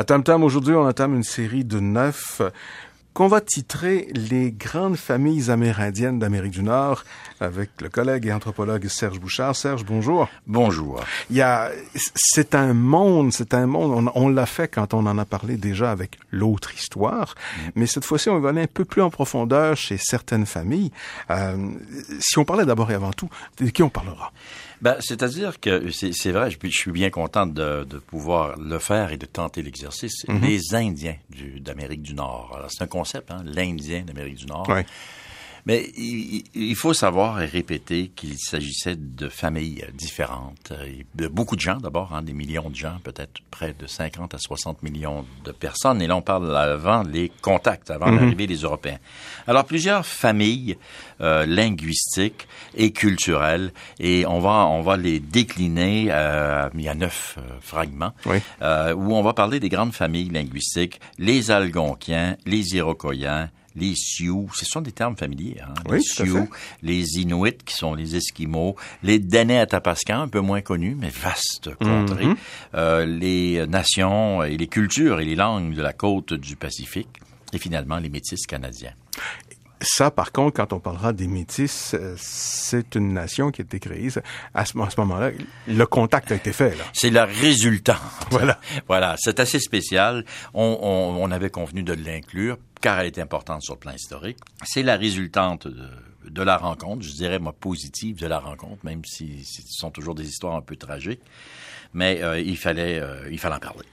À Tam Tam, aujourd'hui, on entame une série de neuf qu'on va titrer Les grandes familles amérindiennes d'Amérique du Nord avec le collègue et anthropologue Serge Bouchard. Serge, bonjour. Bonjour. Il y a, c'est un monde, c'est un monde, on, l'a fait quand on en a parlé déjà avec l'autre histoire, mm. mais cette fois-ci, on va aller un peu plus en profondeur chez certaines familles. Euh, si on parlait d'abord et avant tout, de qui on parlera? Ben, c'est-à-dire que c'est vrai, je, suis bien content de, de, pouvoir le faire et de tenter l'exercice. Mm-hmm. Les Indiens d'Amérique du, Nord. Alors, c'est un concept, hein, l'Indien d'Amérique du Nord. Mais il, faut savoir et répéter qu'il s'agissait de familles différentes, de beaucoup de gens d'abord, hein, des millions de gens, peut-être près de 50 à 60 millions de personnes. Et là, on parle avant les contacts, avant mm-hmm. l'arrivée des Européens. Alors, plusieurs familles euh, linguistiques et culturelles, et on va on va les décliner. Euh, il y a neuf euh, fragments euh, où on va parler des grandes familles linguistiques les Algonquiens, les Iroquoiens, les Sioux, ce sont des termes familiers, hein? les Sioux, les Inuits, qui sont les Esquimaux, les Danais Atapascan, un peu moins connus, mais vaste contrée, mhm. euh, les nations et les cultures et les langues de la côte du Pacifique, et finalement les Métis canadiens. Ça, par contre, quand on parlera des Métis, euh, c'est une nation qui a été créée. À ce, moment-là, le contact a été fait. C'est le résultat. Voilà. Voilà, c'est assez spécial. On, on avait convenu de l'inclure car elle est importante sur le plan historique. C'est la résultante de, la rencontre, je dirais, moi, positive de la rencontre, même si, ce sont toujours des histoires un peu tragiques. Mais euh, il, fallait, euh, il fallait en parler.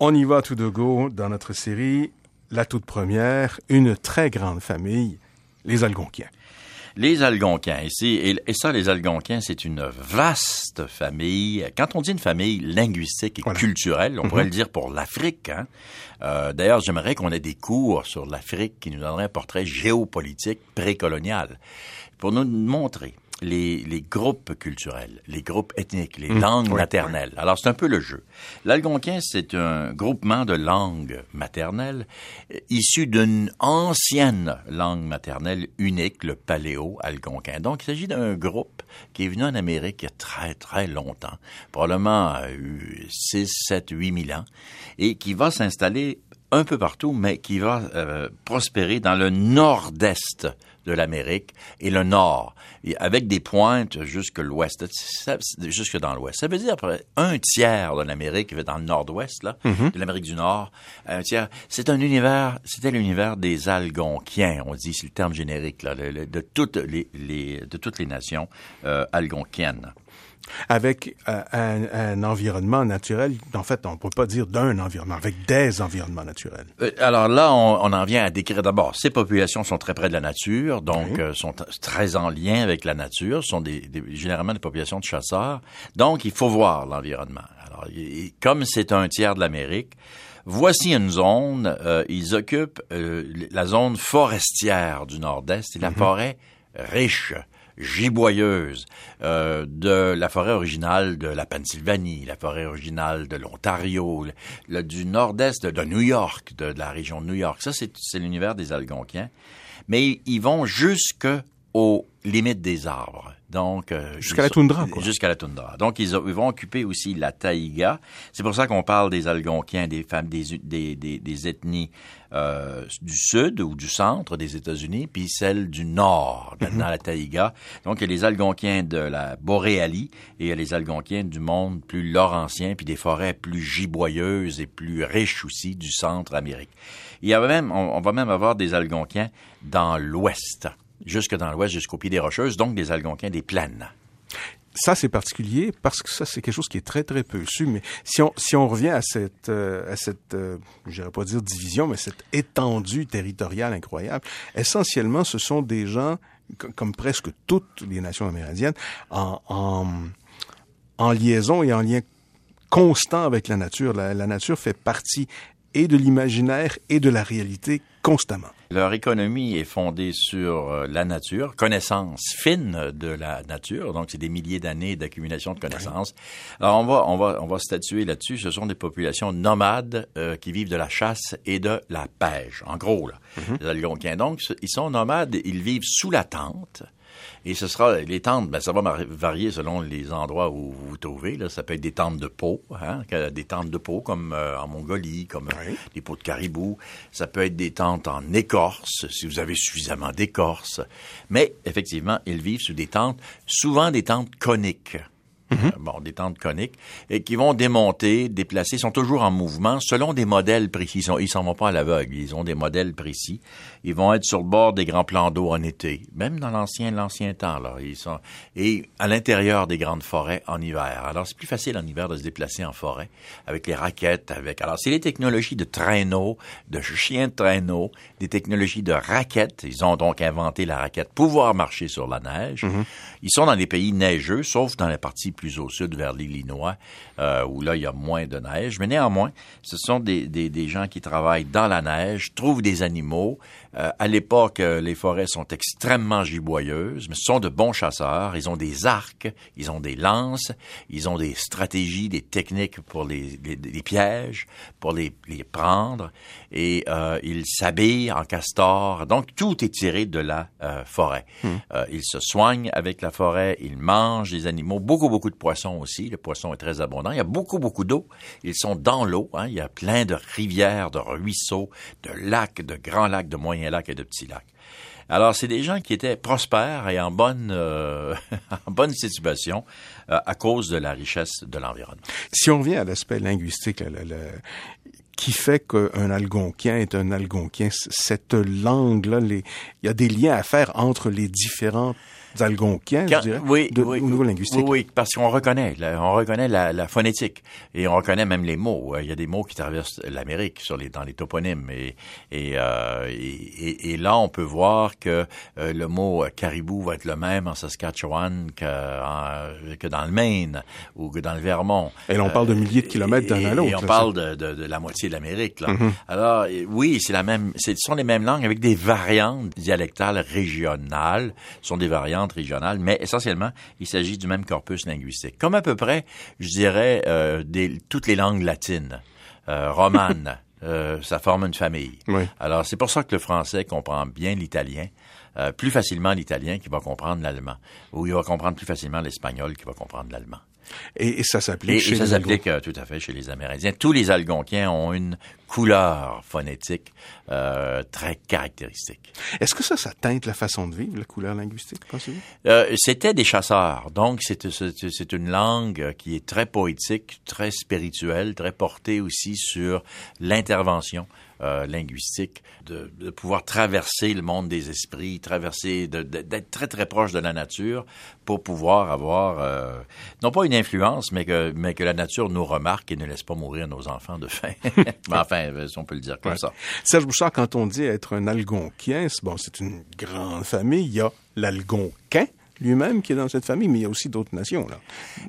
On y va tout de go dans notre série. La toute première, une très grande famille, les Algonquiens. Les Algonquins, ici, et, ça, les Algonquins, c'est une vaste famille. Quand on dit une famille linguistique et culturelle, on pourrait mhm. le dire pour l'Afrique. Hein? Euh, D'ailleurs, j'aimerais qu'on ait des cours sur l'Afrique qui nous donneraient un portrait géopolitique précolonial pour nous montrer les, les, groupes culturels, les groupes ethniques, les mmh. langues maternelles. Alors, c'est un peu le jeu. L'algonquin, c'est un groupement de langues maternelles euh, issues d'une ancienne langue maternelle unique, le paléo-algonquin. Donc, il s'agit d'un groupe qui est venu en Amérique il y a très, très longtemps, probablement 6, 7, 8 000 ans, et qui va s'installer un peu partout, mais qui va euh, prospérer dans le nord-est de l'Amérique et le nord, avec des pointes jusque l'ouest, jusque dans l'ouest. Ça veut dire un tiers de l'Amérique dans le nord-ouest, là, mm-hmm. de l'Amérique du Nord, un tiers. C'est un univers, c'était l'univers des Algonquiens, on dit, c'est le terme générique, là, de, toutes les, de toutes les nations euh, algonquiennes avec euh, un, environnement naturel. En fait, on ne peut pas dire d'un environnement, avec des environnements naturels. Euh, alors là, on, en vient à décrire d'abord, ces populations sont très près de la nature, donc euh, sont très en lien avec la nature, sont des, généralement des populations de chasseurs, donc il faut voir l'environnement. Alors, comme c'est un tiers de l'Amérique, Voici une zone, ils occupent la zone forestière du nord-est et la mhm. forêt riche giboyeuse euh, de la forêt originale de la Pennsylvanie, la forêt originale de l'Ontario, du nord-est de, New York, de, la région de New York. Ça, c'est l'univers des Algonquiens. Mais ils vont jusque aux limites des arbres. Donc euh, jusqu'à la toundra. Jusqu'à la toundra. Donc ils, vont occuper aussi la taïga. C'est pour ça qu'on parle des Algonquiens, des femmes, des, des, des, ethnies euh, du sud ou du centre des États-Unis, puis celles du nord dans mhm. la taïga. Donc il y a les Algonquiens de la Boréalie et il y a les Algonquiens du monde plus laurentien, puis des forêts plus giboyeuses et plus riches aussi du centre Amérique. Il y a même, on va même avoir des Algonquiens dans l'ouest jusque dans l'ouest, jusqu'au pied des Rocheuses, donc des Algonquins des plaines. Ça, c'est particulier parce que ça, c'est quelque chose qui est très, très peu su. Mais si on, si on revient à cette, euh, à cette euh, pas dire division, mais cette étendue territoriale incroyable, essentiellement, ce sont des gens, comme presque toutes les nations amérindiennes, en, en, en liaison et en lien constant avec la nature. La nature fait partie et de l'imaginaire et de la réalité constamment. Leur économie est fondée sur euh, la nature, connaissance fine de la nature, donc c'est des milliers d'années d'accumulation de connaissances. Alors on va on va on va statuer là-dessus. Ce sont des populations nomades euh, qui vivent de la chasse et de la pêche. En gros là, mhm. les Algonquins. Donc ils sont nomades, ils vivent sous la tente. Et ce sera les tentes, ben, ça va varier selon les endroits où vous vous trouvez. Là. Ça peut être des tentes de peau, hein, des tentes de peau comme euh, en Mongolie, comme euh, des peaux de caribou. Ça peut être des tentes en écorce, si vous avez suffisamment d'écorce. Mais effectivement, ils vivent sous des tentes, souvent des tentes coniques. Mhm. bon, des tentes coniques, et qui vont démonter, déplacer, sont toujours en mouvement selon des modèles précis. Ils s'en vont pas à l'aveugle, ils ont des modèles précis. Ils vont être sur le bord des grands plans d'eau en été, même dans l'ancien l'ancien temps là. Ils sont et à l'intérieur des grandes forêts en hiver. Alors c'est plus facile en hiver de se déplacer en forêt avec les raquettes, avec. Alors c'est les technologies de traîneau, de chiens de traîneau, des technologies de raquettes. Ils ont donc inventé la raquette pouvoir marcher sur la neige. Mhm. Ils sont dans les pays neigeux, sauf dans la partie plus au sud, vers l'Illinois, euh, où là, il y a moins de neige. Mais néanmoins, ce sont des, gens qui travaillent dans la neige, trouvent des animaux, euh, à l'époque, euh, les forêts sont extrêmement giboyeuses, mais ce sont de bons chasseurs. Ils ont des arcs, ils ont des lances, ils ont des stratégies, des techniques pour les, les, pièges, pour les, les prendre, et euh, ils s'habillent en castor. Donc, tout est tiré de la forêt. Hmm. ils se soignent avec la forêt, ils mangent des animaux, beaucoup, beaucoup de poissons aussi. Le poisson est très abondant. Il y a beaucoup, beaucoup d'eau. Ils sont dans l'eau. Hein. Il y a plein de rivières, de ruisseaux, de lacs, de grands lacs, de moyens et de petits lacs. Alors, c'est des gens qui étaient prospères et en bonne, euh, situation euh, à cause de la richesse de l'environnement. Si on revient à l'aspect linguistique, qui fait qu'un algonquin est un algonquin, cette langue-là, il y a des liens à faire entre les différentes je dirais, oui, de, oui, au niveau linguistique. Oui, parce qu'on reconnaît, on reconnaît la, la, phonétique et on reconnaît même les mots. Il y a des mots qui traversent l'Amérique sur les dans les toponymes et et, euh, et, et, là on peut voir que euh, le mot caribou va être le même en Saskatchewan que, que dans le Maine ou que dans le Vermont. Et là, on parle de milliers de kilomètres d'un à l'autre. Et on parle de, de, de, la moitié de l'Amérique. Là. Mm-hmm. Alors oui, c'est la même, ce sont les mêmes langues avec des variantes dialectales régionales. Ce sont des variantes régionales, mais essentiellement, il s'agit du même corpus linguistique. Comme à peu près, je dirais, euh, des, toutes les langues latines, euh, romanes, euh, ça forme une famille. Alors, c'est pour ça que le français comprend bien l'italien, euh, plus facilement l'italien qui va comprendre l'allemand, ou il va comprendre plus facilement l'espagnol qui va comprendre l'allemand. Et, ça s'applique chez et ça s'applique euh, tout à fait chez les Amérindiens. Tous les Algonquiens ont une couleur phonétique euh, très caractéristique. Est-ce que ça, ça teinte la façon de vivre, la couleur linguistique, pensez-vous? Euh, c'était des chasseurs. Donc, c'est, c'est une langue qui est très poétique, très spirituelle, très portée aussi sur l'intervention euh, linguistique, de, de, pouvoir traverser le monde des esprits, traverser, d'être très très proche de la nature pour pouvoir avoir, euh, non pas une influence, mais que, mais que la nature nous remarque et ne laisse pas mourir nos enfants de faim. enfin, on peut le dire comme ça. Serge Bouchard, quand on dit être un algonquien, bon, c'est une grande famille. Il y a l'algonquin, lui-même qui est dans cette famille, mais il y a aussi d'autres nations. Là.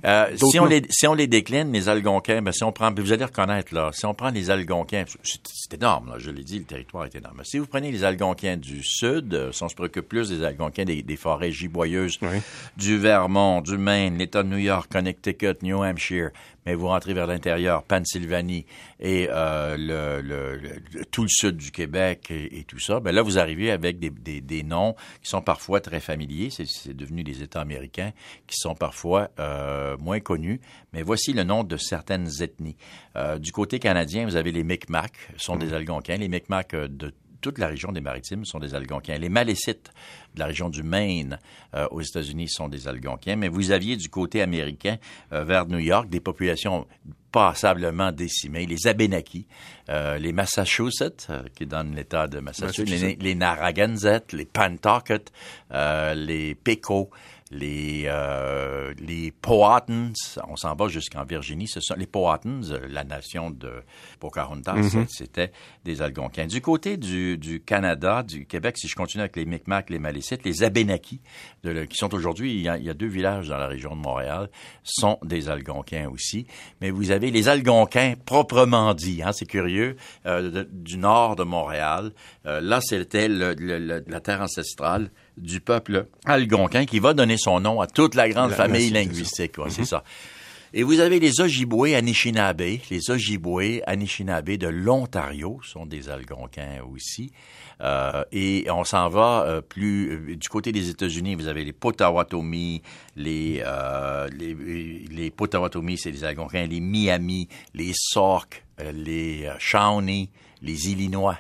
Euh, si, on les, si on les décline, les Algonquins, ben, si on prend, vous allez reconnaître, là, si on prend les Algonquins, c'est énorme, là, je l'ai dit, le territoire est énorme. Si vous prenez les Algonquins du Sud, euh, si on se préoccupe plus des Algonquins des, des forêts giboyeuses, du Vermont, du Maine, l'État de New York, Connecticut, New Hampshire, mais vous rentrez vers l'intérieur, Pennsylvanie et euh, le, tout le sud du Québec et, tout ça, ben là, vous arrivez avec des, des, des noms qui sont parfois très familiers. C'est devenu des États américains qui sont parfois euh, moins connus. Mais voici le nom de certaines ethnies. Euh, du côté canadien, vous avez les Micmacs, sont des Algonquins. Les Micmacs de toute la région des Maritimes sont des Algonquins. Les Malécites de la région du Maine euh, aux États-Unis sont des Algonquins. Mais vous aviez du côté américain, euh, vers New York, des populations passablement décimées. Les Abénakis, euh, les Massachusetts, qui donnent l'État de Massachusetts, les, les, Narragansett, les Pentucket, les Pecos, les euh, les Powhatans, on s'en va jusqu'en Virginie, ce sont les Powhatans, la nation de Pocahontas, mhm. c'était des Algonquins. Du côté du, du Canada, du Québec, si je continue avec les Micmacs, les Malécites, les Abénakis, de, qui sont aujourd'hui, il, il, y a deux villages dans la région de Montréal, sont des Algonquins aussi. Mais vous avez les Algonquins proprement dit, hein, c'est curieux, euh, du nord de Montréal. Euh, là, c'était la terre ancestrale du peuple algonquin qui va donner son nom à toute la grande famille linguistique. c'est mhm. ça. Et vous avez les Ojibwe Anishinaabe. Les Ojibwe Anishinaabe de l'Ontario sont des Algonquins aussi. Euh, et on s'en va euh, plus euh, du côté des États-Unis. Vous avez les Potawatomi, les les, les Potawatomi, c'est les Algonquins, les Miami, les Sauk, les Shawnee, les Illinois.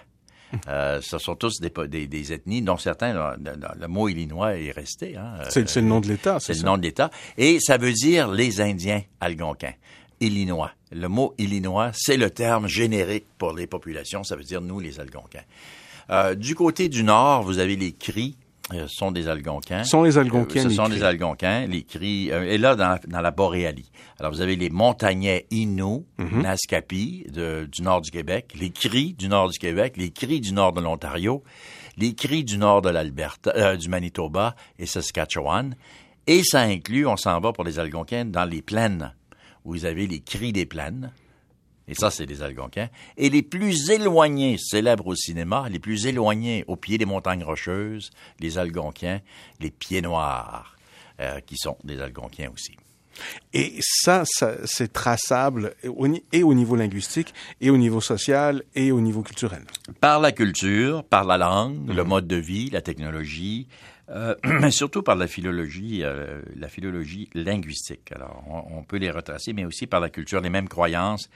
Euh, ce sont tous des, des, ethnies dont certains, le, mot Illinois est resté. Hein, c'est le nom de l'État, c'est le nom de l'État. Et ça veut dire les Indiens algonquins. Illinois. Le mot Illinois, c'est le terme générique pour les populations. Ça veut dire nous, les Algonquins. Euh, du côté du nord, vous avez les Cris, sont des Algonquins. Sont les Algonquins. ce sont des Algonquins. Les Cris. Euh, et là, dans, dans, la Boréalie. Alors, vous avez les Montagnais Inuits, mm Naskapi, du nord du Québec, les Cris du nord du Québec, les Cris du nord de l'Ontario, les Cris du nord de l'Alberta, du Manitoba et Saskatchewan. Et ça inclut, on s'en va pour les Algonquins, dans les plaines, où vous avez les Cris des plaines, et ça, c'est des Algonquins. Et les plus éloignés, célèbres au cinéma, les plus éloignés au pied des montagnes rocheuses, les Algonquins, les pieds noirs, euh, qui sont des Algonquins aussi. Et ça, c'est traçable et au niveau linguistique, et au niveau social, et au niveau culturel. Par la culture, par la langue, le mhm. mode de vie, la technologie, euh, mais surtout par la philologie, euh, la philologie linguistique. Alors, on, peut les retracer, mais aussi par la culture, les mêmes croyances,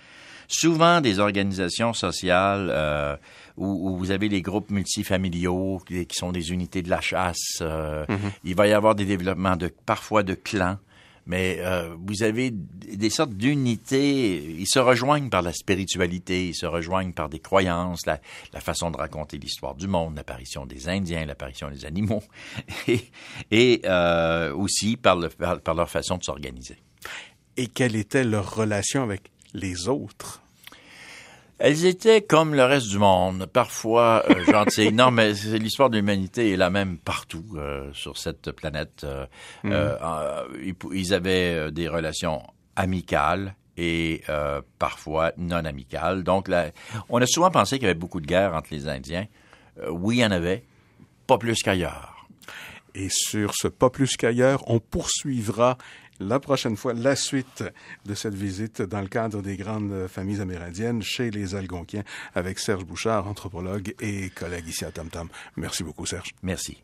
souvent des organisations sociales euh, où, vous avez les groupes multifamiliaux qui, sont des unités de la chasse. Euh, mm-hmm. Il va y avoir des développements de parfois de clans. Mais euh, vous avez des sortes d'unités, ils se rejoignent par la spiritualité, ils se rejoignent par des croyances, la, façon de raconter l'histoire du monde, l'apparition des Indiens, l'apparition des animaux, et, aussi par, le, par leur façon de s'organiser. Et quelle était leur relation avec les autres? Elles étaient comme le reste du monde, parfois euh, gentilles. non, mais l'histoire de l'humanité est la même partout euh, sur cette planète. Euh, mm. ils avaient des relations amicales et parfois non amicales. Donc, on a souvent pensé qu'il y avait beaucoup de guerres entre les Indiens. oui, il y en avait, pas plus qu'ailleurs. Et sur ce pas plus qu'ailleurs, on poursuivra la prochaine fois la suite de cette visite dans le cadre des grandes familles amérindiennes chez les Algonquiens avec Serge Bouchard, anthropologue et collègue ici à Tam Tam. Merci beaucoup, Serge. Merci.